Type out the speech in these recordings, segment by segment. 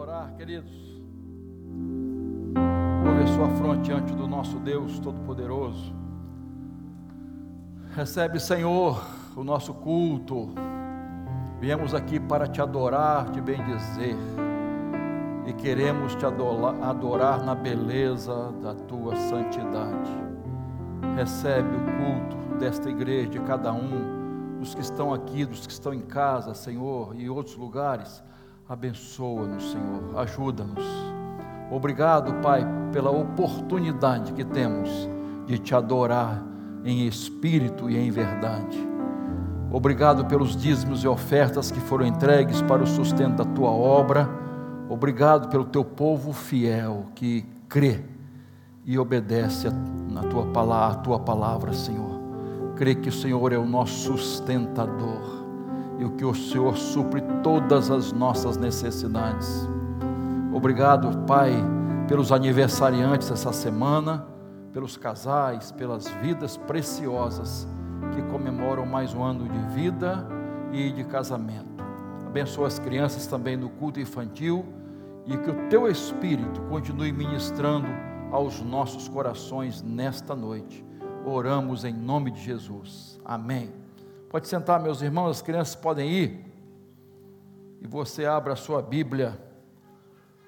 orar, queridos. Curve sua fronte diante do nosso Deus Todo-Poderoso. Recebe, Senhor, o nosso culto. Viemos aqui para te adorar, te bendizer. E queremos te adorar na beleza da tua santidade. Recebe o culto desta igreja, de cada um, dos que estão aqui, dos que estão em casa, Senhor, e outros lugares Abençoa-nos, Senhor, ajuda-nos. Obrigado, Pai, pela oportunidade que temos de te adorar em espírito e em verdade. Obrigado pelos dízimos e ofertas que foram entregues para o sustento da tua obra. Obrigado pelo teu povo fiel que crê e obedece na tua palavra, a tua palavra, Senhor. Crê que o Senhor é o nosso sustentador e que o Senhor supre todas as nossas necessidades. Obrigado, Pai, pelos aniversariantes essa semana, pelos casais, pelas vidas preciosas que comemoram mais um ano de vida e de casamento. Abençoa as crianças também no culto infantil e que o teu Espírito continue ministrando aos nossos corações nesta noite. Oramos em nome de Jesus. Amém. Pode sentar, meus irmãos, as crianças podem ir. E você abra a sua Bíblia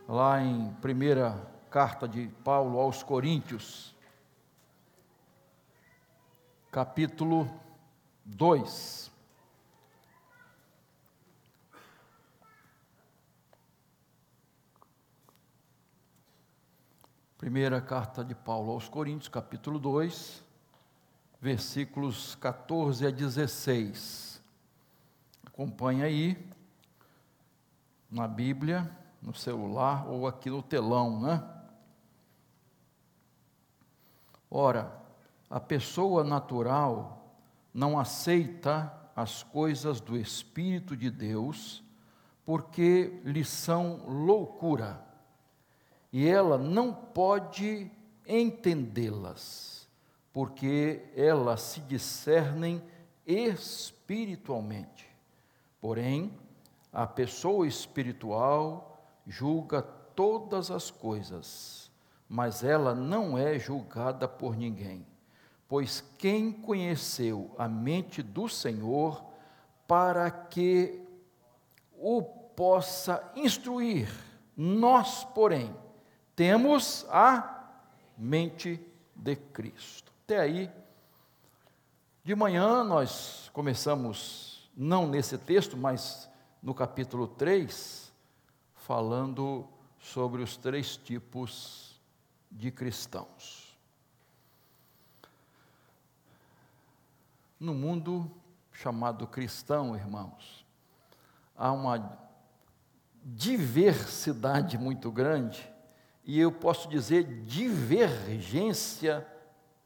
lá em primeira carta de Paulo aos Coríntios, capítulo 2. Primeira carta de Paulo aos Coríntios, capítulo 2 versículos 14 a 16. Acompanhe aí, na Bíblia, no celular ou aqui no telão, né? Ora, a pessoa natural não aceita as coisas do Espírito de Deus, porque lhe são loucura, e ela não pode entendê-las porque elas se discernem espiritualmente. Porém, a pessoa espiritual julga todas as coisas, mas ela não é julgada por ninguém. Pois quem conheceu a mente do Senhor para que o possa instruir? Nós, porém, temos a mente de Cristo. Até aí, de manhã nós começamos, não nesse texto, mas no capítulo 3, falando sobre os três tipos de cristãos. No mundo chamado cristão, irmãos, há uma diversidade muito grande e eu posso dizer divergência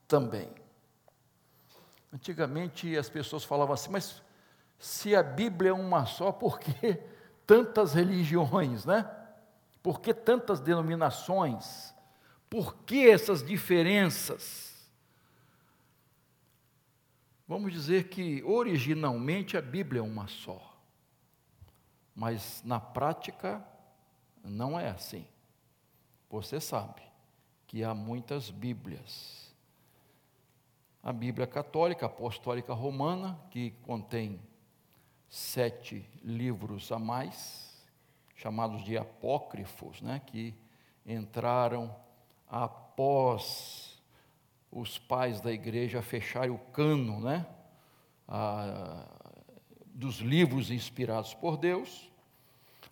também. Antigamente as pessoas falavam assim, mas se a Bíblia é uma só, por que tantas religiões, né? Por que tantas denominações? Por que essas diferenças? Vamos dizer que originalmente a Bíblia é uma só, mas na prática não é assim. Você sabe que há muitas Bíblias a Bíblia Católica Apostólica Romana, que contém sete livros a mais, chamados de apócrifos, né, que entraram após os pais da igreja fecharem o cano né, a, dos livros inspirados por Deus.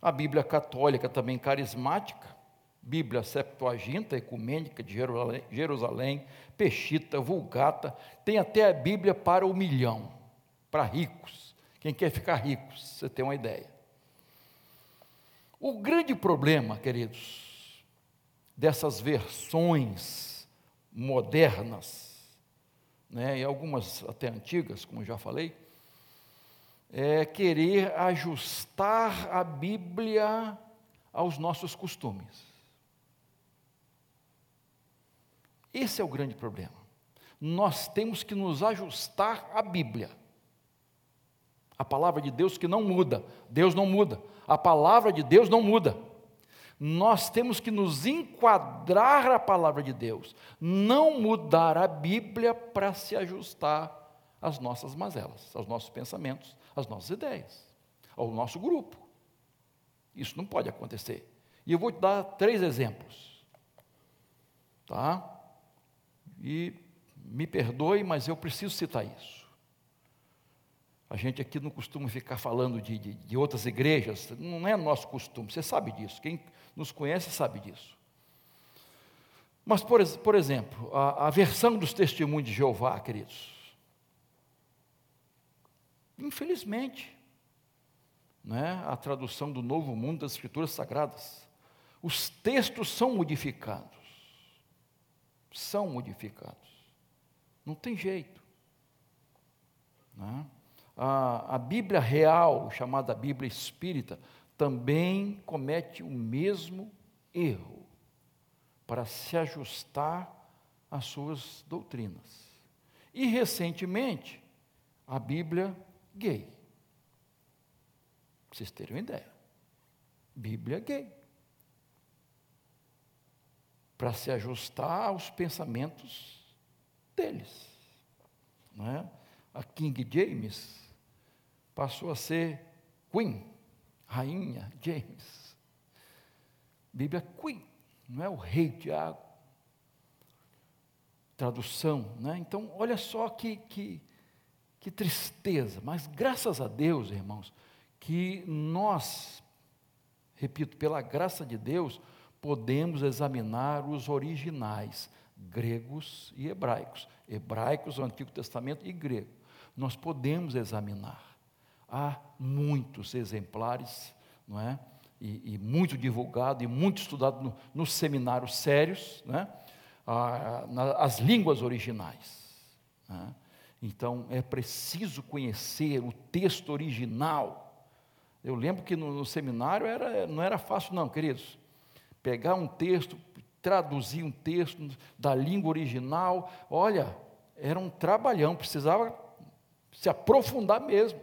A Bíblia Católica também carismática, Bíblia Septuaginta, Ecumênica de Jerusalém, Jerusalém, Peshita, Vulgata, tem até a Bíblia para o milhão, para ricos. Quem quer ficar rico, você tem uma ideia. O grande problema, queridos, dessas versões modernas, né, e algumas até antigas, como já falei, é querer ajustar a Bíblia aos nossos costumes. Esse é o grande problema. Nós temos que nos ajustar à Bíblia. A palavra de Deus que não muda. Deus não muda. A palavra de Deus não muda. nós temos que nos enquadrar à palavra de Deus, não mudar a Bíblia para se ajustar às nossas mazelas, aos nossos pensamentos, às nossas ideias, ao nosso grupo. Isso não pode acontecer. E eu vou te dar três exemplos. Tá? E me perdoe, mas eu preciso citar isso. A gente aqui não costuma ficar falando de, de, de outras igrejas, não é nosso costume, você sabe disso, quem nos conhece sabe disso. Mas, por, por exemplo, a, a versão dos testemunhos de Jeová, queridos, infelizmente, né, a tradução do Novo Mundo das Escrituras Sagradas, os textos são modificados, são modificados, não tem jeito. Né? A, a Bíblia real, chamada Bíblia Espírita, também comete o mesmo erro para se ajustar às suas doutrinas. E recentemente, a Bíblia gay. Para vocês terem uma ideia. Bíblia gay. Para se ajustar aos pensamentos deles. Não é? A King James passou a ser Queen rainha James. Bíblia Queen, não é o rei Tiago. Tradução, né? Então, olha só que, que, que tristeza, mas graças a Deus, irmãos, que nós, repito, pela graça de Deus, podemos examinar os originais, gregos e hebraicos. Hebraicos, o Antigo Testamento e grego. Nós podemos examinar há muitos exemplares, não é? E, e muito divulgado e muito estudado no, nos seminários sérios, né? Ah, na, as línguas originais. Né? Então é preciso conhecer o texto original. Eu lembro que no, no seminário era, não era fácil, não, queridos. Pegar um texto, traduzir um texto da língua original, olha, era um trabalhão, precisava se aprofundar mesmo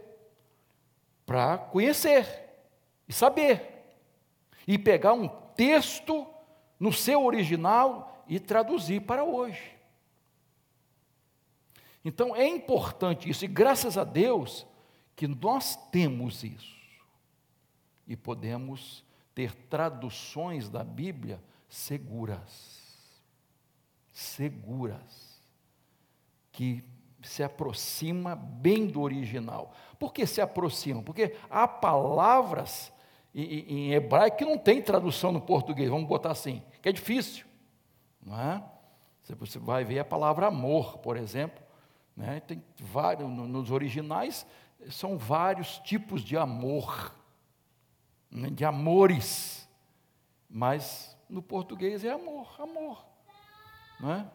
para conhecer e saber, e pegar um texto no seu original e traduzir para hoje. Então é importante isso, e graças a Deus que nós temos isso, e podemos ter traduções da Bíblia seguras, seguras, que se aproxima bem do original. Por que se aproxima? Porque há palavras em hebraico que não tem tradução no português, vamos botar assim, que é difícil. Não é? Você vai ver a palavra amor, por exemplo. Né? Tem vários, nos originais são vários tipos de amor? De amores. Mas no português é amor, amor. Não é?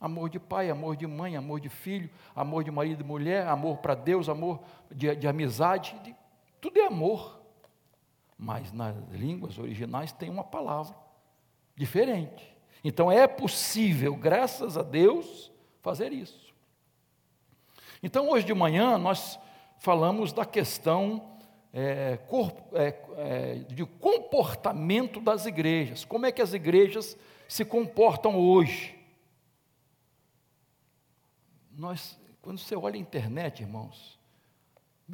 Amor de pai, amor de mãe, amor de filho, amor de marido e mulher, amor para Deus, amor de, de amizade, de, tudo é amor. Mas nas línguas originais tem uma palavra diferente. Então é possível, graças a Deus, fazer isso. Então hoje de manhã nós falamos da questão é, corpo, é, é, de comportamento das igrejas. Como é que as igrejas se comportam hoje? nós, quando você olha a internet, irmãos,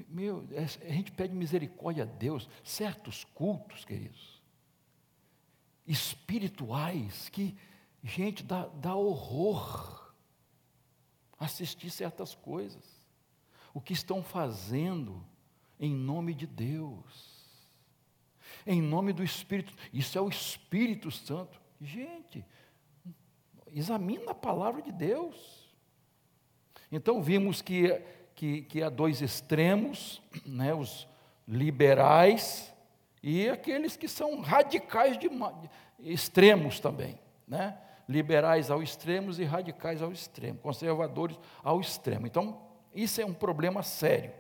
meu, é, a gente pede misericórdia a Deus, certos cultos, queridos, espirituais, que, gente, dá, dá horror assistir certas coisas. O que estão fazendo em nome de Deus, em nome do Espírito, isso é o Espírito Santo. Gente, examina a palavra de Deus. Então vimos que, que, que há dois extremos, né, os liberais e aqueles que são radicais de, extremos também, né? liberais ao extremos e radicais ao extremo, conservadores ao extremo. Então, isso é um problema sério.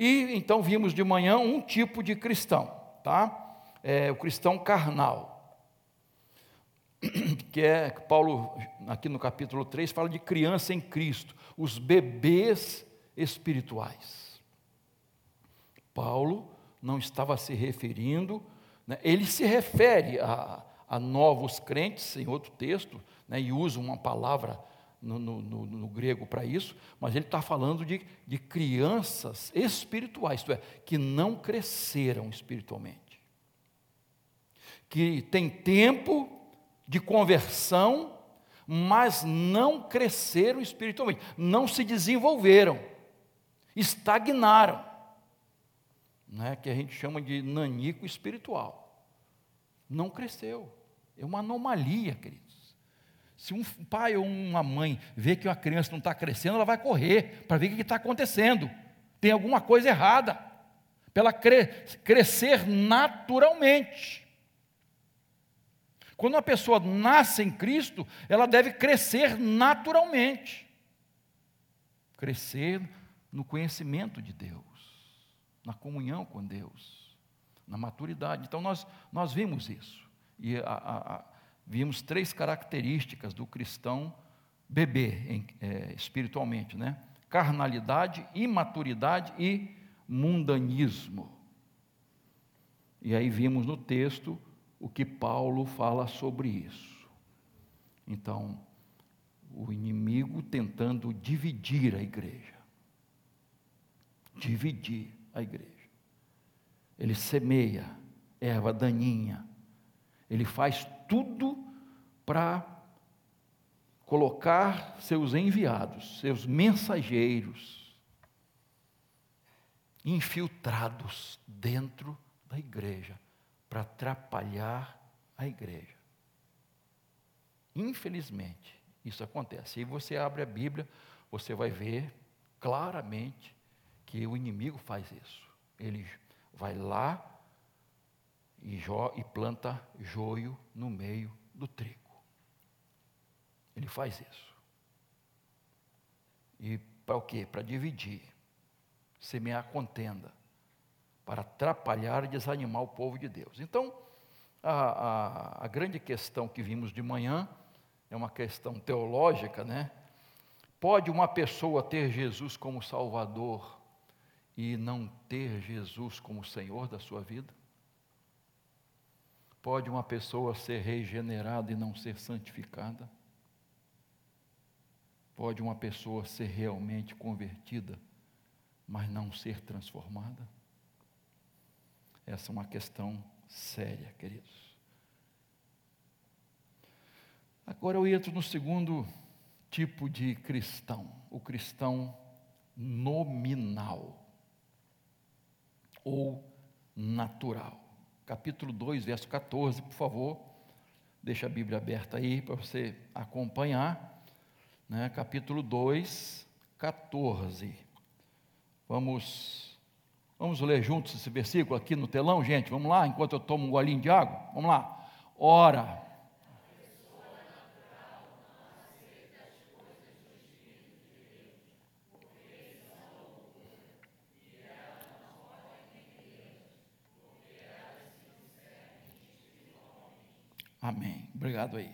E então vimos de manhã um tipo de cristão, tá? É, o cristão carnal. que é, Paulo, aqui no capítulo 3, fala de criança em Cristo, os bebês espirituais. Paulo não estava se referindo né, ele se refere a, a novos crentes em outro texto, né, e usa uma palavra no, no, no, no grego para isso, mas ele está falando de, de crianças espirituais, isto é, que não cresceram espiritualmente, que tem tempo de conversão, mas não cresceram espiritualmente, não se desenvolveram, estagnaram, né, que a gente chama de nanico espiritual não cresceu. É uma anomalia, queridos. Se um pai ou uma mãe vê que uma criança não está crescendo, ela vai correr para ver o que está acontecendo. Tem alguma coisa errada. Para ela cre crescer naturalmente. Quando uma pessoa nasce em Cristo, ela deve crescer naturalmente. Crescer no conhecimento de Deus, na comunhão com Deus na maturidade. Então nós, nós vimos isso. E a, a, vimos três características do cristão bebê em, é, espiritualmente, né? Carnalidade, imaturidade e mundanismo. E aí vimos no texto o que Paulo fala sobre isso. Então, o inimigo tentando dividir a igreja. Dividir a igreja ele semeia erva daninha, ele faz tudo para colocar seus enviados, seus mensageiros, infiltrados dentro da igreja, para atrapalhar a igreja. Infelizmente, isso acontece. E você abre a Bíblia, você vai ver claramente que o inimigo faz isso. Ele vai lá e, jo, e planta joio no meio do trigo. Ele faz isso. E para o quê? Para dividir, semear contenda, para atrapalhar e desanimar o povo de Deus. Então, a, a, a grande questão que vimos de manhã é uma questão teológica, né? Pode uma pessoa ter Jesus como Salvador e não ter Jesus como Senhor da sua vida? Pode uma pessoa ser regenerada e não ser santificada? Pode uma pessoa ser realmente convertida, mas não ser transformada? Essa é uma questão séria, queridos. Agora eu entro no segundo tipo de cristão, o cristão nominal ou natural. Capítulo 2, verso 14, por favor. Deixa a Bíblia aberta aí para você acompanhar. Né? Capítulo 2, 14. Vamos, vamos ler juntos esse versículo aqui no telão, gente? Vamos lá, enquanto eu tomo um golinho de água? Vamos lá. Ora, Amém. Obrigado aí.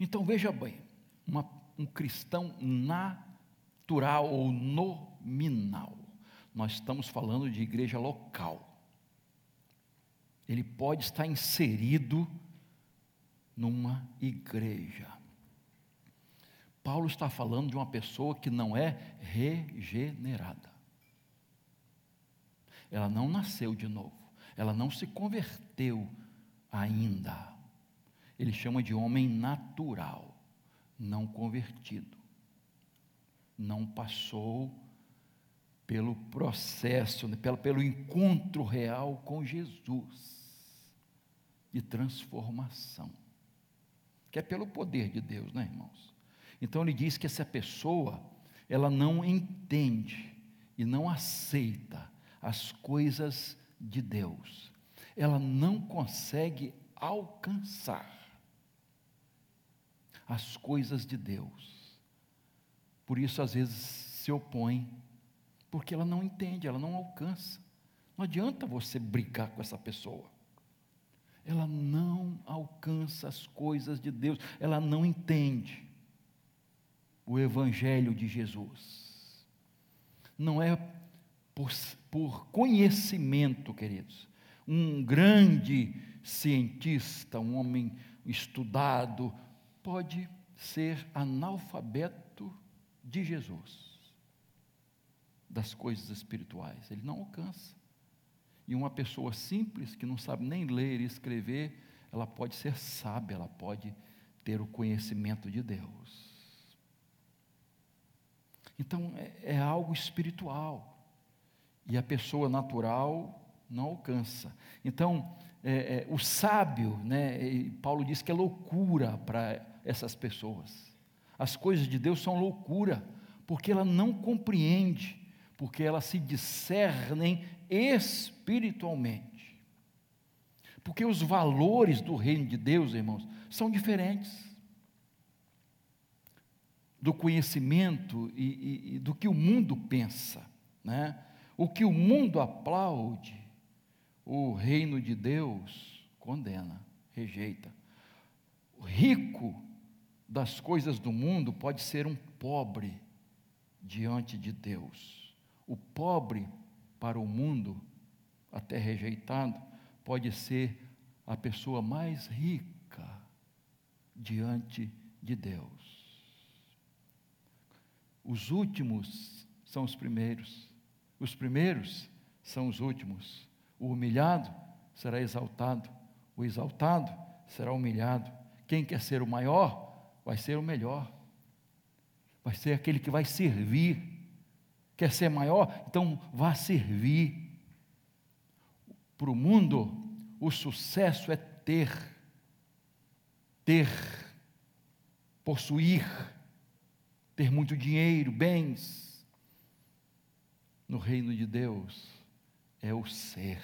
Então veja bem, uma, um cristão natural ou nominal. Nós estamos falando de igreja local. Ele pode estar inserido numa igreja. Paulo está falando de uma pessoa que não é regenerada. Ela não nasceu de novo, ela não se converteu ainda ele chama de homem natural, não convertido. Não passou pelo processo, né, pelo, pelo encontro real com Jesus de transformação, que é pelo poder de Deus, né, irmãos? Então ele diz que essa pessoa, ela não entende e não aceita as coisas de Deus, ela não consegue alcançar as coisas de Deus. Por isso, às vezes, se opõe, porque ela não entende, ela não alcança. Não adianta você brigar com essa pessoa. Ela não alcança as coisas de Deus, ela não entende o Evangelho de Jesus. Não é por, por conhecimento, queridos. Um grande cientista, um homem estudado, pode ser analfabeto de Jesus, das coisas espirituais. Ele não alcança. E uma pessoa simples, que não sabe nem ler e escrever, ela pode ser sábia, ela pode ter o conhecimento de Deus. Então, é, é algo espiritual. E a pessoa natural não alcança. Então, é, é, o sábio, né, Paulo diz que é loucura para essas pessoas. As coisas de Deus são loucura, porque ela não compreende, porque elas se discernem espiritualmente. Porque os valores do reino de Deus, irmãos, são diferentes do conhecimento e, e, e do que o mundo pensa, né? O que o mundo aplaude, o reino de Deus condena, rejeita. O rico das coisas do mundo pode ser um pobre diante de Deus. O pobre para o mundo, até rejeitado, pode ser a pessoa mais rica diante de Deus. Os últimos são os primeiros, os primeiros são os últimos. O humilhado será exaltado, o exaltado será humilhado. Quem quer ser o maior, vai ser o melhor, vai ser aquele que vai servir. Quer ser maior? Então vá servir. Para o mundo, o sucesso é ter, ter, possuir ter muito dinheiro, bens. No reino de Deus é o ser,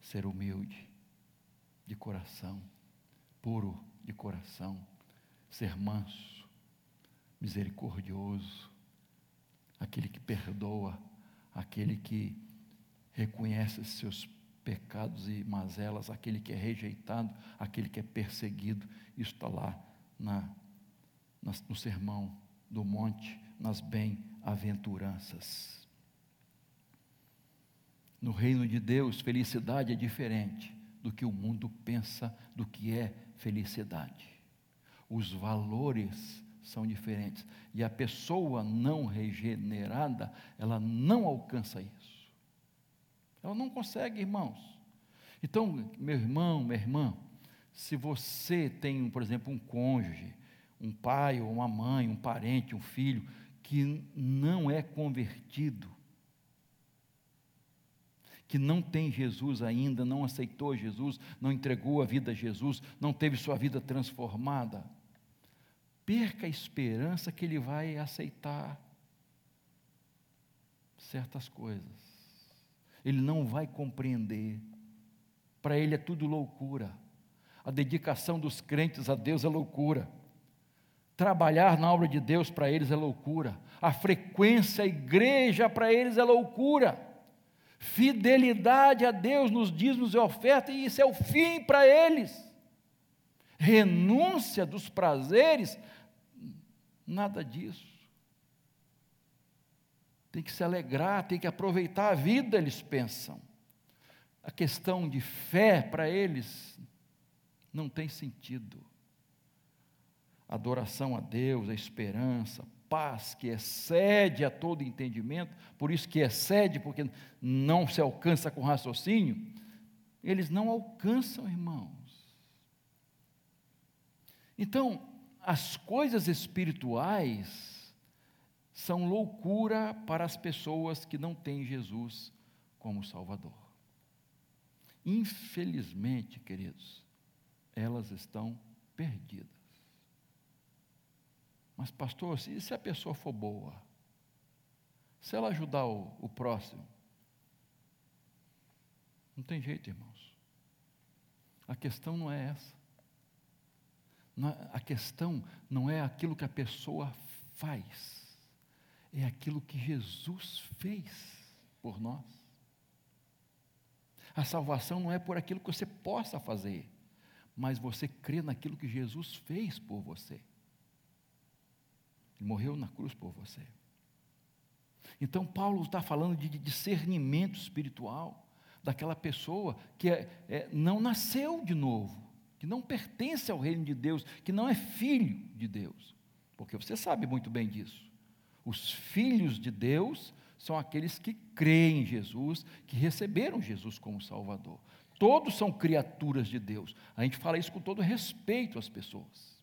ser humilde, de coração, puro de coração, ser manso, misericordioso, aquele que perdoa, aquele que reconhece seus pecados e mazelas, aquele que é rejeitado, aquele que é perseguido. Isso está lá na no sermão do monte, nas bem-aventuranças. No reino de Deus, felicidade é diferente do que o mundo pensa do que é felicidade. Os valores são diferentes. E a pessoa não regenerada, ela não alcança isso. Ela não consegue, irmãos. Então, meu irmão, minha irmã, se você tem, por exemplo, um cônjuge um pai ou uma mãe, um parente, um filho que não é convertido, que não tem Jesus ainda, não aceitou Jesus, não entregou a vida a Jesus, não teve sua vida transformada, perca a esperança que ele vai aceitar certas coisas. Ele não vai compreender. Para ele é tudo loucura. A dedicação dos crentes a Deus é loucura. Trabalhar na obra de Deus para eles é loucura. A frequência à igreja para eles é loucura. Fidelidade a Deus nos dízimos e oferta, e isso é o fim para eles. Renúncia dos prazeres, nada disso. Tem que se alegrar, tem que aproveitar a vida, eles pensam. A questão de fé para eles não tem sentido adoração a Deus, a esperança, paz que excede a todo entendimento, por isso que excede, porque não se alcança com raciocínio, eles não alcançam, irmãos. Então, as coisas espirituais são loucura para as pessoas que não têm Jesus como Salvador. Infelizmente, queridos, elas estão perdidas. Mas, pastor, e se a pessoa for boa? Se ela ajudar o, o próximo? Não tem jeito, irmãos. A questão não é essa. É, a questão não é aquilo que a pessoa faz, é aquilo que Jesus fez por nós. A salvação não é por aquilo que você possa fazer, mas você crê naquilo que Jesus fez por você. Ele morreu na cruz por você. Então, Paulo está falando de discernimento espiritual. daquela pessoa que é, é, não nasceu de novo, que não pertence ao reino de Deus, que não é filho de Deus. Porque você sabe muito bem disso. Os filhos de Deus são aqueles que creem em Jesus, que receberam Jesus como Salvador. Todos são criaturas de Deus. A gente fala isso com todo respeito às pessoas.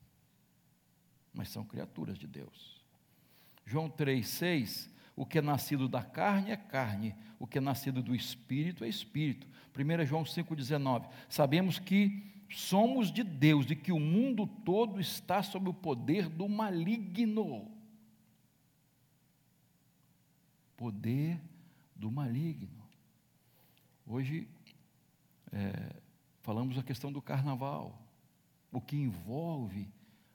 Mas são criaturas de Deus. João 3,6: O que é nascido da carne é carne, o que é nascido do espírito é espírito. 1 João 5,19: Sabemos que somos de Deus e que o mundo todo está sob o poder do maligno poder do maligno. Hoje, é, falamos a questão do carnaval, o que envolve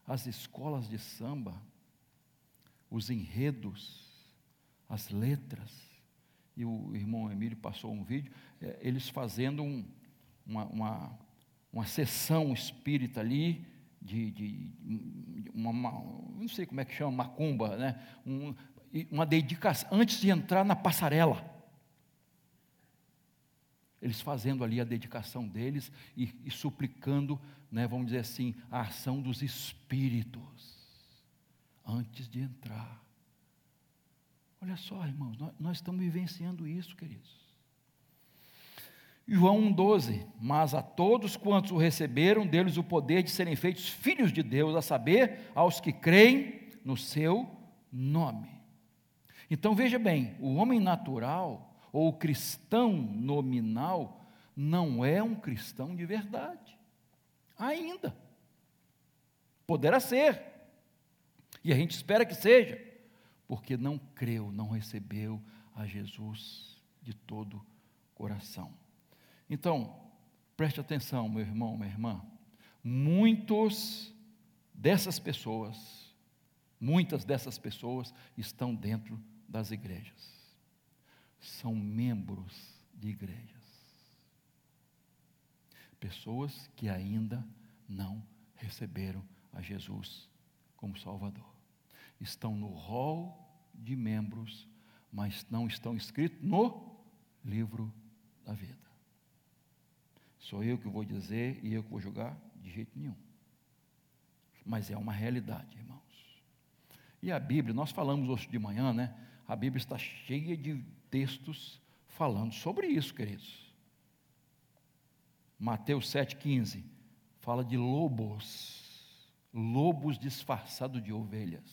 as escolas de samba, os enredos, as letras. E o irmão Emílio passou um vídeo, é, eles fazendo um, uma, uma, uma sessão espírita ali, de, de uma, uma, não sei como é que chama, macumba, né? Um, uma dedicação, antes de entrar na passarela. Eles fazendo ali a dedicação deles e, e suplicando, né, vamos dizer assim, a ação dos espíritos, antes de entrar. Olha só, irmãos, nós, nós estamos vivenciando isso, queridos. João 1,12: Mas a todos quantos o receberam, deles o poder de serem feitos filhos de Deus, a saber, aos que creem no seu nome. Então veja bem: o homem natural, ou o cristão nominal, não é um cristão de verdade, ainda. Poderá ser, e a gente espera que seja, porque não creu, não recebeu a Jesus de todo coração. Então, preste atenção, meu irmão, minha irmã. Muitos dessas pessoas, muitas dessas pessoas estão dentro das igrejas. São membros de igrejas. Pessoas que ainda não receberam a Jesus como Salvador. Estão no rol de membros, mas não estão inscritos no livro da vida. Sou eu que vou dizer e eu que vou julgar? De jeito nenhum. Mas é uma realidade, irmãos. E a Bíblia, nós falamos hoje de manhã, né? a Bíblia está cheia de textos falando sobre isso, queridos. Mateus 7,15 fala de lobos, lobos disfarçados de ovelhas.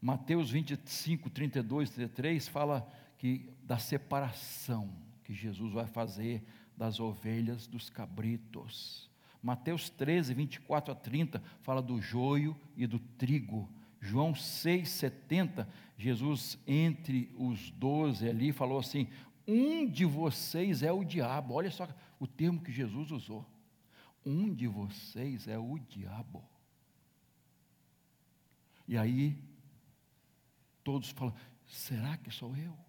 Mateus 25, 32, 33 fala que da separação que Jesus vai fazer das ovelhas dos cabritos. Mateus 13, 24 a 30 fala do joio e do trigo. João 6,70, Jesus, entre os doze ali, falou assim: Um de vocês é o diabo. Olha só o termo que Jesus usou. Um de vocês é o diabo. E aí, todos falam: será que sou eu?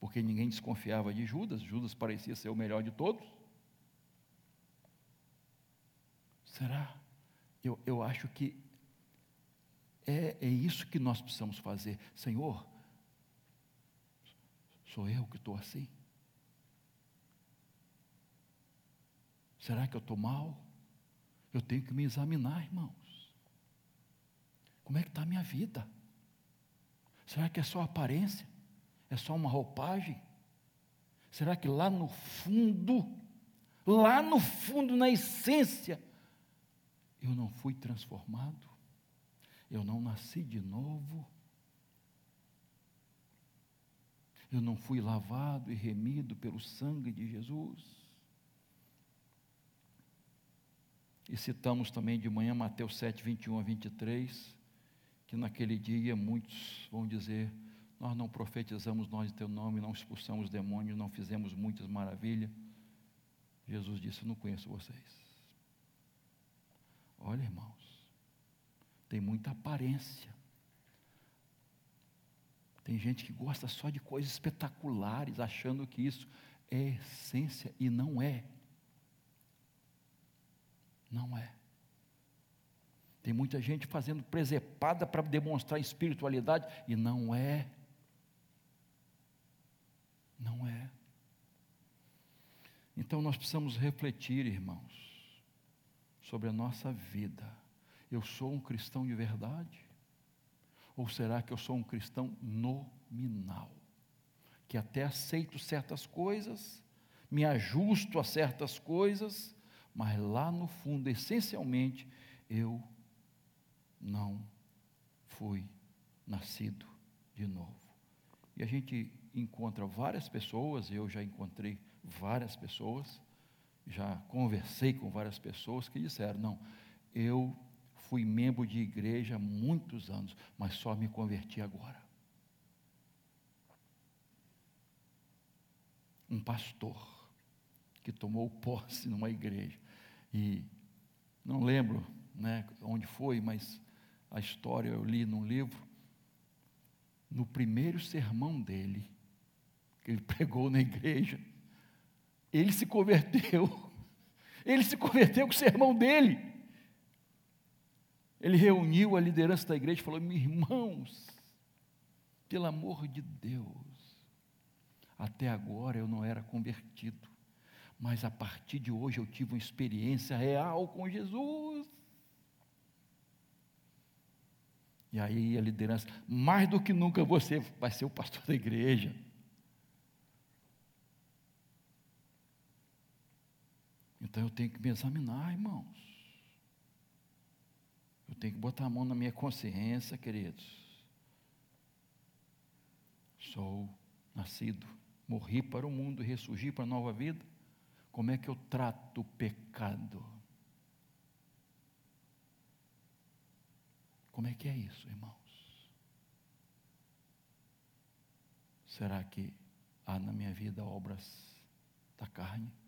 Porque ninguém desconfiava de Judas, Judas parecia ser o melhor de todos. Será? Eu, eu acho que é, é isso que nós precisamos fazer. Senhor, sou eu que estou assim? Será que eu estou mal? Eu tenho que me examinar, irmãos. Como é que está a minha vida? Será que é só aparência? É só uma roupagem? Será que lá no fundo, lá no fundo, na essência, eu não fui transformado? Eu não nasci de novo. Eu não fui lavado e remido pelo sangue de Jesus. E citamos também de manhã Mateus 7, 21 a 23, que naquele dia muitos vão dizer: Nós não profetizamos nós em teu nome, não expulsamos demônios, não fizemos muitas maravilhas. Jesus disse: Não conheço vocês. Olha, irmãos, tem muita aparência. Tem gente que gosta só de coisas espetaculares, achando que isso é essência e não é. Não é. Tem muita gente fazendo presepada para demonstrar espiritualidade e não é. Não é. Então nós precisamos refletir, irmãos, sobre a nossa vida. Eu sou um cristão de verdade? Ou será que eu sou um cristão nominal? Que até aceito certas coisas, me ajusto a certas coisas, mas lá no fundo, essencialmente, eu não fui nascido de novo. E a gente encontra várias pessoas, eu já encontrei várias pessoas, já conversei com várias pessoas que disseram: não, eu fui membro de igreja há muitos anos, mas só me converti agora. Um pastor que tomou posse numa igreja e não lembro, né, onde foi, mas a história eu li num livro. No primeiro sermão dele, que ele pregou na igreja, ele se converteu. Ele se converteu com o sermão dele. Ele reuniu a liderança da igreja e falou: irmãos, pelo amor de Deus, até agora eu não era convertido, mas a partir de hoje eu tive uma experiência real com Jesus. E aí a liderança, mais do que nunca você vai ser o pastor da igreja. Então eu tenho que me examinar, irmãos. Eu tenho que botar a mão na minha consciência, queridos. Sou nascido, morri para o mundo e ressurgi para a nova vida. Como é que eu trato o pecado? Como é que é isso, irmãos? Será que há na minha vida obras da carne?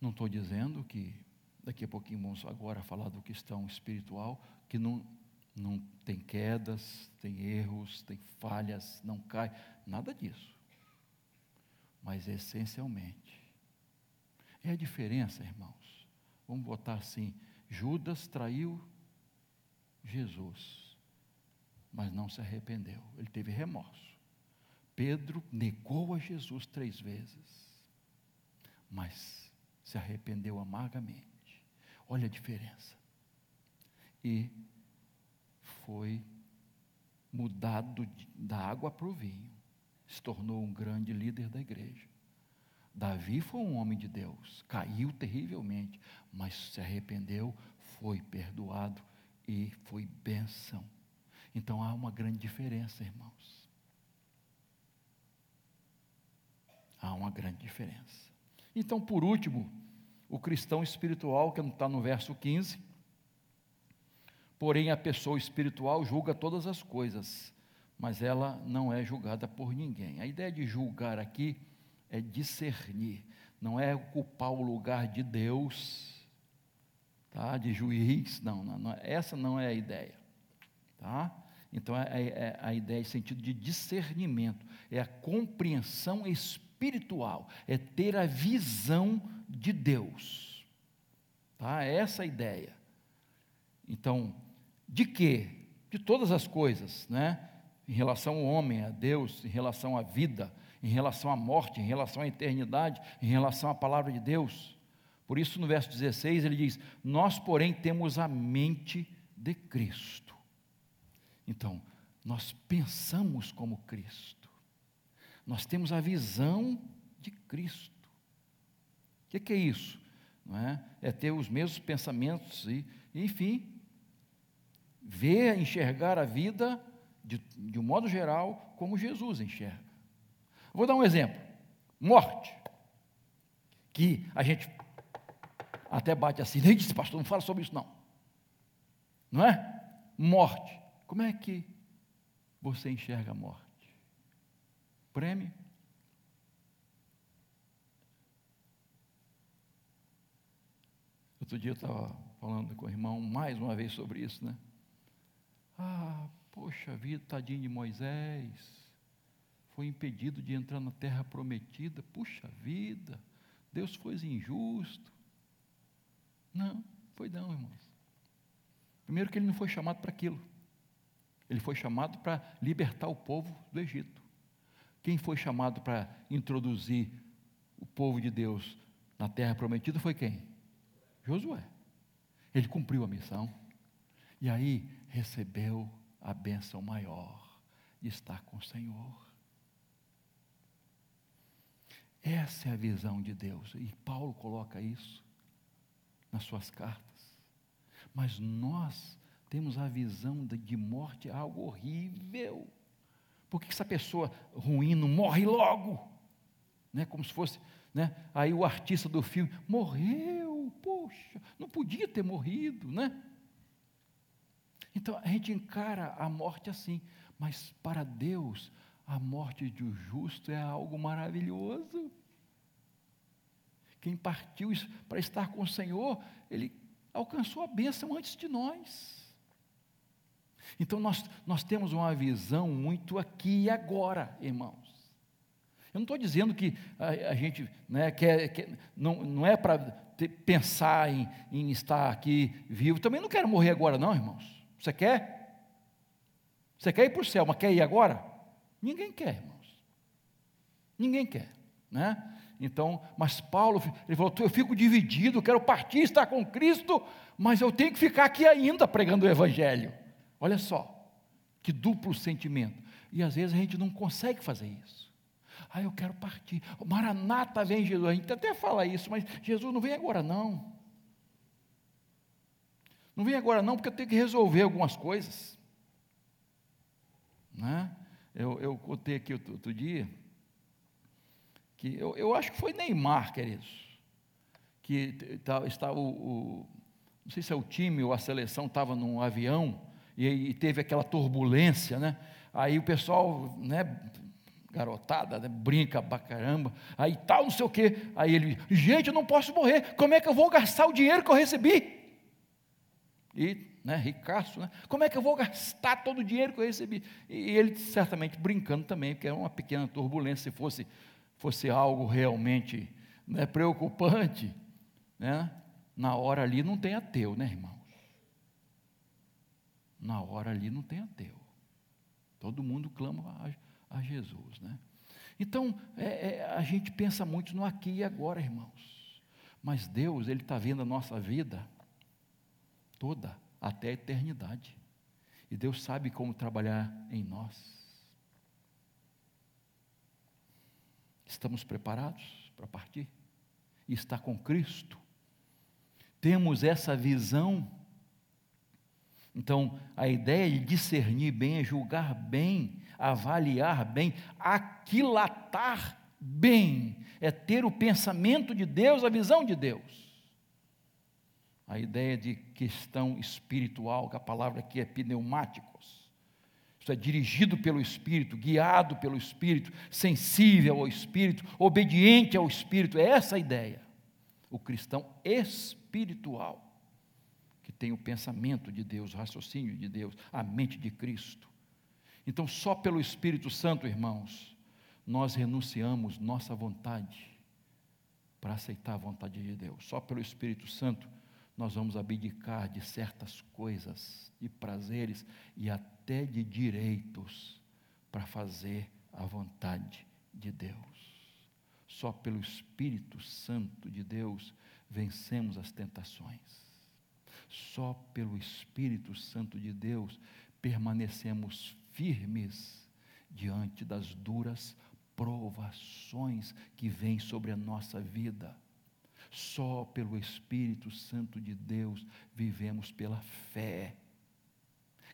Não estou dizendo que daqui a pouquinho vamos agora falar do questão espiritual, que não, não tem quedas, tem erros, tem falhas, não cai, nada disso. Mas essencialmente, é a diferença, irmãos. Vamos botar assim: Judas traiu Jesus, mas não se arrependeu, ele teve remorso. Pedro negou a Jesus três vezes, mas se arrependeu amargamente. Olha a diferença. E foi mudado da água para o vinho. Se tornou um grande líder da igreja. Davi foi um homem de Deus, caiu terrivelmente, mas se arrependeu, foi perdoado e foi bênção. Então há uma grande diferença, irmãos. Há uma grande diferença. Então, por último, o cristão espiritual, que está no verso 15. Porém, a pessoa espiritual julga todas as coisas, mas ela não é julgada por ninguém. A ideia de julgar aqui é discernir, não é ocupar o lugar de Deus, tá? de juiz, não, não, não essa não é a ideia. Tá? Então, é, é, é a ideia em sentido de discernimento, é a compreensão espiritual espiritual, é ter a visão de Deus. Tá? É essa a ideia. Então, de quê? De todas as coisas, né? Em relação ao homem, a Deus, em relação à vida, em relação à morte, em relação à eternidade, em relação à palavra de Deus. Por isso, no verso 16, ele diz: Nós, porém, temos a mente de Cristo. Então, nós pensamos como Cristo. Nós temos a visão de Cristo. O que, que é isso? Não é? é ter os mesmos pensamentos e, enfim, ver, enxergar a vida de, de um modo geral como Jesus enxerga. Vou dar um exemplo: morte. Que a gente até bate assim, nem disse, pastor, não fala sobre isso, não. Não é? Morte. Como é que você enxerga a morte? Prêmio. Outro dia eu estava falando com o irmão mais uma vez sobre isso, né? Ah, poxa vida, tadinho de Moisés, foi impedido de entrar na terra prometida. Puxa vida, Deus foi injusto. Não, foi não, irmãos. Primeiro que ele não foi chamado para aquilo. Ele foi chamado para libertar o povo do Egito Quem foi chamado para introduzir o povo de Deus na terra prometida foi quem? Josué. Ele cumpriu a missão. E aí recebeu a bênção maior de estar com o Senhor. Essa é a visão de Deus. E Paulo coloca isso nas suas cartas. Mas nós temos a visão de morte algo horrível. Por que essa pessoa ruim não morre logo? Né? Como se fosse. Né? Aí o artista do filme morreu, poxa, não podia ter morrido, né? Então a gente encara a morte assim, mas para Deus a morte um justo é algo maravilhoso. Quem partiu para estar com o Senhor, ele alcançou a bênção antes de nós. Então nós, nós temos uma visão muito aqui e agora, irmãos. Eu não estou dizendo que a, a gente né, quer, quer, não, não é para pensar em, em estar aqui vivo. Também não quero morrer agora, não, irmãos. Você quer? Você quer ir para o céu, mas quer ir agora? Ninguém quer, irmãos. Ninguém quer, né? Então, mas Paulo, ele falou: eu fico dividido, quero partir, estar com Cristo, mas eu tenho que ficar aqui ainda pregando o Evangelho. Olha só, que duplo sentimento. E às vezes a gente não consegue fazer isso. Ah, eu quero partir. Maranata vem Jesus. A gente até fala isso, mas Jesus não vem agora não. Não vem agora não, porque eu tenho que resolver algumas coisas. Né? Eu, eu contei aqui outro, outro dia, que eu, eu, acho que foi Neymar, queridos, que está o, o, não sei se é o time ou a seleção estava num avião, e, e teve aquela turbulência, né? Aí o pessoal, né, garotada, né, brinca pra caramba, aí tal, não sei o quê. Aí ele, gente, eu não posso morrer, como é que eu vou gastar o dinheiro que eu recebi? E, né, ricaço, né? Como é que eu vou gastar todo o dinheiro que eu recebi? E ele certamente brincando também, porque é uma pequena turbulência, se fosse, fosse algo realmente né, preocupante, né? Na hora ali não tem ateu, né, irmão? Na hora ali não tem ateu. Todo mundo clama a, a Jesus, né? Então, é, é, a gente pensa muito no aqui e agora, irmãos. Mas Deus, Ele está vendo a nossa vida toda, até a eternidade. E Deus sabe como trabalhar em nós. Estamos preparados para partir? E estar com Cristo? Temos essa visão então, a ideia de discernir bem é julgar bem, avaliar bem, aquilatar bem, é ter o pensamento de Deus, a visão de Deus. A ideia de questão espiritual, que a palavra aqui é pneumáticos. Isso é dirigido pelo Espírito, guiado pelo Espírito, sensível ao Espírito, obediente ao Espírito, é essa a ideia. O cristão espiritual tem o pensamento de Deus, o raciocínio de Deus, a mente de Cristo. Então, só pelo Espírito Santo, irmãos, nós renunciamos nossa vontade para aceitar a vontade de Deus. Só pelo Espírito Santo nós vamos abdicar de certas coisas, de prazeres e até de direitos para fazer a vontade de Deus. Só pelo Espírito Santo de Deus vencemos as tentações. Só pelo Espírito Santo de Deus permanecemos firmes diante das duras provações que vêm sobre a nossa vida. Só pelo Espírito Santo de Deus vivemos pela fé.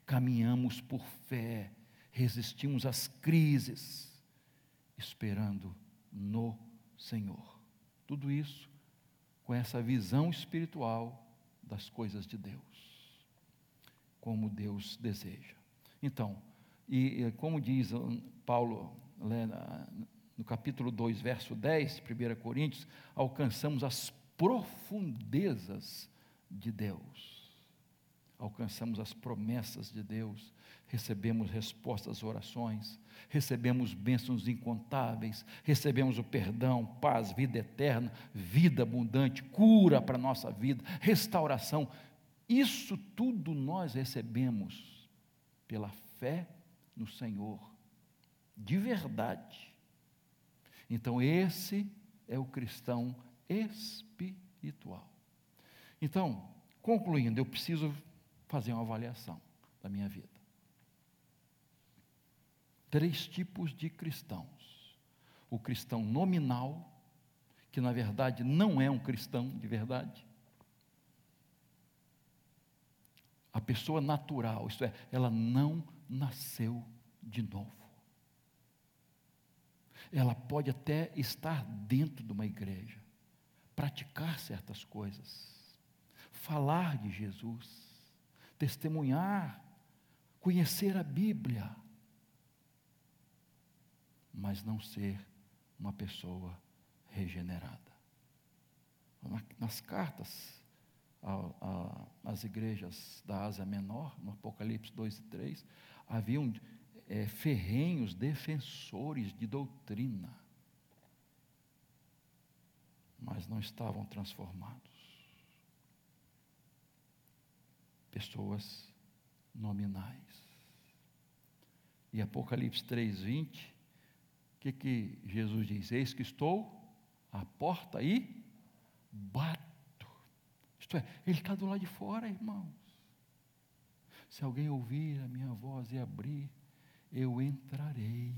Caminhamos por fé, resistimos às crises, esperando no Senhor. Tudo isso com essa visão espiritual das coisas de Deus, como Deus deseja. Então, e como diz Paulo no capítulo 2, verso 10, 1 Coríntios, alcançamos as profundezas de Deus. Alcançamos as promessas de Deus, recebemos respostas às orações, recebemos bênçãos incontáveis, recebemos o perdão, paz, vida eterna, vida abundante, cura para a nossa vida, restauração. Isso tudo nós recebemos pela fé no Senhor, de verdade. Então, esse é o cristão espiritual. Então, concluindo, eu preciso fazer uma avaliação da minha vida. Três tipos de cristãos: o cristão nominal, que na verdade não é um cristão de verdade. A pessoa natural, isto é, ela não nasceu de novo. Ela pode até estar dentro de uma igreja, praticar certas coisas, falar de Jesus, testemunhar, conhecer a Bíblia, mas não ser uma pessoa regenerada. Nas cartas às igrejas da Ásia Menor, no Apocalipse 2 e 3, haviam é, ferrenhos defensores de doutrina, mas não estavam transformados. Pessoas nominais. E Apocalipse 3,20, o que, que Jesus diz? Eis que estou à porta e bato. Isto é, Ele está do lado de fora, irmãos. Se alguém ouvir a minha voz e abrir, eu entrarei.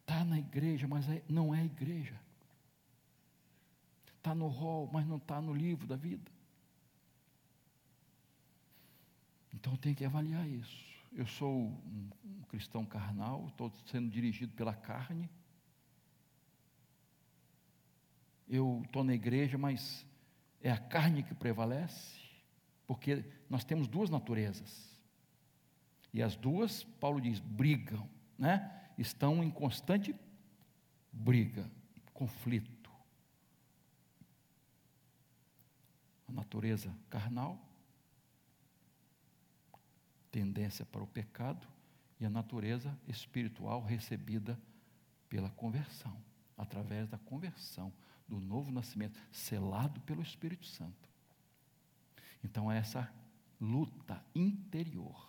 Está na igreja, mas é, não é igreja. Está no rol, mas não está no livro da vida. Então tem que avaliar isso. Eu sou um, um cristão carnal, estou sendo dirigido pela carne. Eu estou na igreja, mas é a carne que prevalece, porque nós temos duas naturezas. E as duas, Paulo diz, brigam, né? Estão em constante briga, conflito. A natureza carnal, tendência para o pecado, e a natureza espiritual recebida pela conversão, através da conversão, do novo nascimento, selado pelo Espírito Santo. Então, é essa luta interior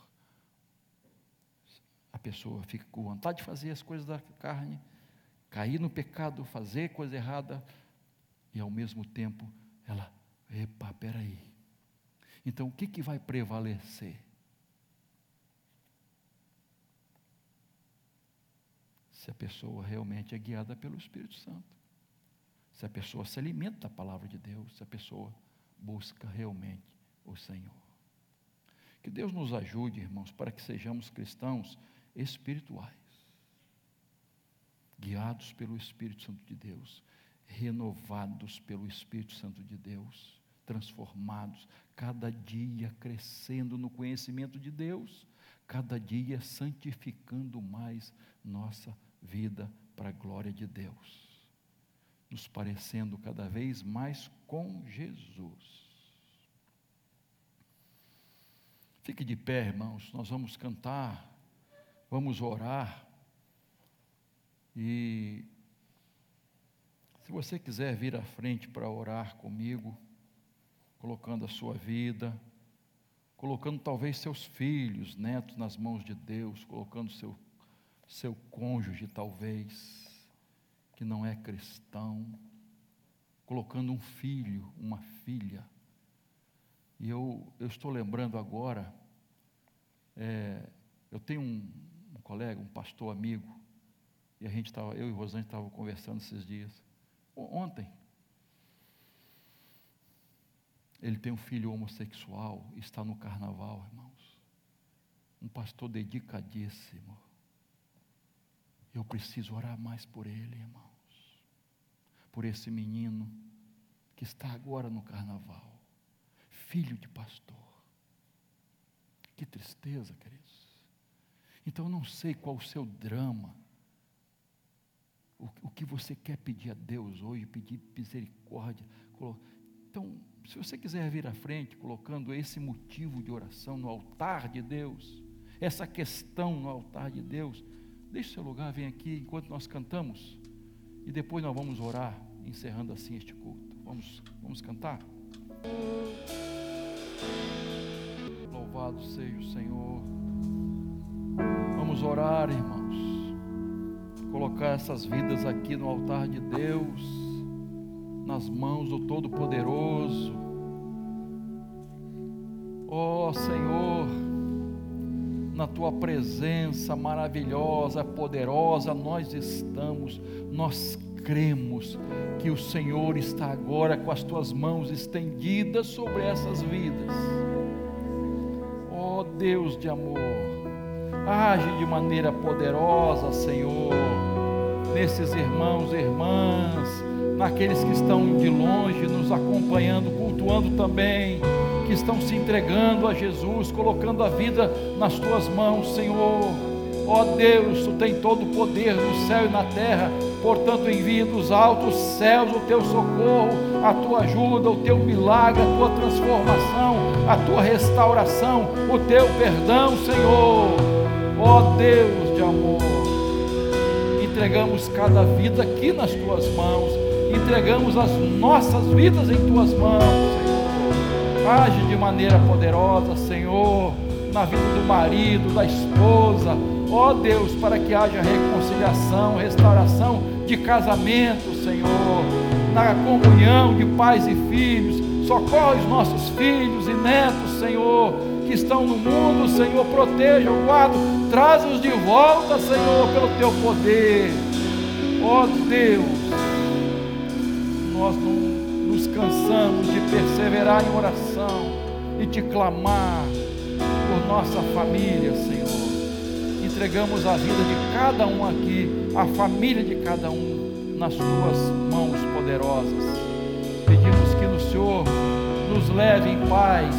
a pessoa fica com vontade de fazer as coisas da carne, cair no pecado, fazer coisa errada, e ao mesmo tempo ela, epa, peraí. Então o que, que vai prevalecer? Se a pessoa realmente é guiada pelo Espírito Santo, se a pessoa se alimenta da palavra de Deus, se a pessoa busca realmente o Senhor. Que Deus nos ajude, irmãos, para que sejamos cristãos espirituais, guiados pelo Espírito Santo de Deus, renovados pelo Espírito Santo de Deus, transformados, cada dia crescendo no conhecimento de Deus, cada dia santificando mais nossa vida para a glória de Deus, nos parecendo cada vez mais com Jesus. Fique de pé, irmãos, nós vamos cantar vamos orar. E se você quiser vir à frente para orar comigo, colocando a sua vida, colocando talvez seus filhos, netos nas mãos de Deus, colocando seu, seu cônjuge, talvez, que não é cristão, colocando um filho, uma filha. E eu, eu estou lembrando agora, é, eu tenho um, colega, um pastor amigo, e a gente estava, eu e Rosane estavam conversando esses dias. Ontem. Ele tem um filho homossexual, está no carnaval, irmãos. Um pastor dedicadíssimo. Eu preciso orar mais por ele, irmãos. Por esse menino que está agora no carnaval. Filho de pastor. Que tristeza, queridos. Então eu não sei qual o seu drama. O, o que você quer pedir a Deus hoje, pedir misericórdia. Então, se você quiser vir à frente, colocando esse motivo de oração no altar de Deus, essa questão no altar de Deus, deixe seu lugar, vem aqui enquanto nós cantamos, e depois nós vamos orar, encerrando assim este culto. Vamos, vamos cantar? Louvado seja o Senhor. Vamos orar, irmãos. colocar essas vidas aqui no altar de Deus, nas mãos do Todo-Poderoso. Ó oh, Senhor, na tua presença maravilhosa, poderosa, nós estamos, nós cremos que o Senhor está agora com as tuas mãos estendidas sobre essas vidas. Ó oh, Deus de amor, age de maneira poderosa, Senhor, nesses irmãos e irmãs, naqueles que estão de longe nos acompanhando, cultuando também que estão se entregando a Jesus, colocando a vida nas tuas mãos, Senhor. Ó Deus, tu tem todo o poder no céu e na terra, portanto, envia dos altos céus o teu socorro, a tua ajuda, o teu milagre, a tua transformação, a tua restauração, o teu perdão, Senhor. Ó Deus de amor, entregamos cada vida aqui nas tuas mãos, entregamos as nossas vidas em tuas mãos, Senhor. Age de maneira poderosa, Senhor, na vida do marido, da esposa. Ó oh Deus, para que haja reconciliação, restauração de casamento, Senhor, na comunhão de pais e filhos. Socorre os nossos filhos e netos, Senhor, que estão no mundo, Senhor, proteja, guarda, traz-os de volta, Senhor, pelo teu poder. Ó oh Deus, nós não nos cansamos de perseverar em oração e te clamar por nossa família, Senhor. Entregamos a vida de cada um aqui, a família de cada um, nas tuas mãos poderosas. Pedimos que no Senhor nos leve em paz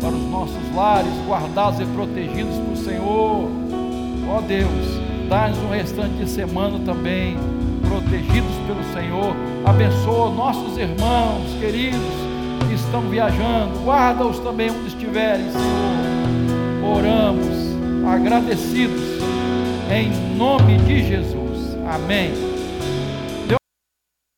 para os nossos lares, guardados e protegidos por Senhor. Ó Deus, dá-nos um restante de semana também protegidos pelo Senhor. Abençoa nossos irmãos queridos que estão viajando, guarda-os também onde estiverem, Senhor. Oramos agradecidos em nome de Jesus. Amém.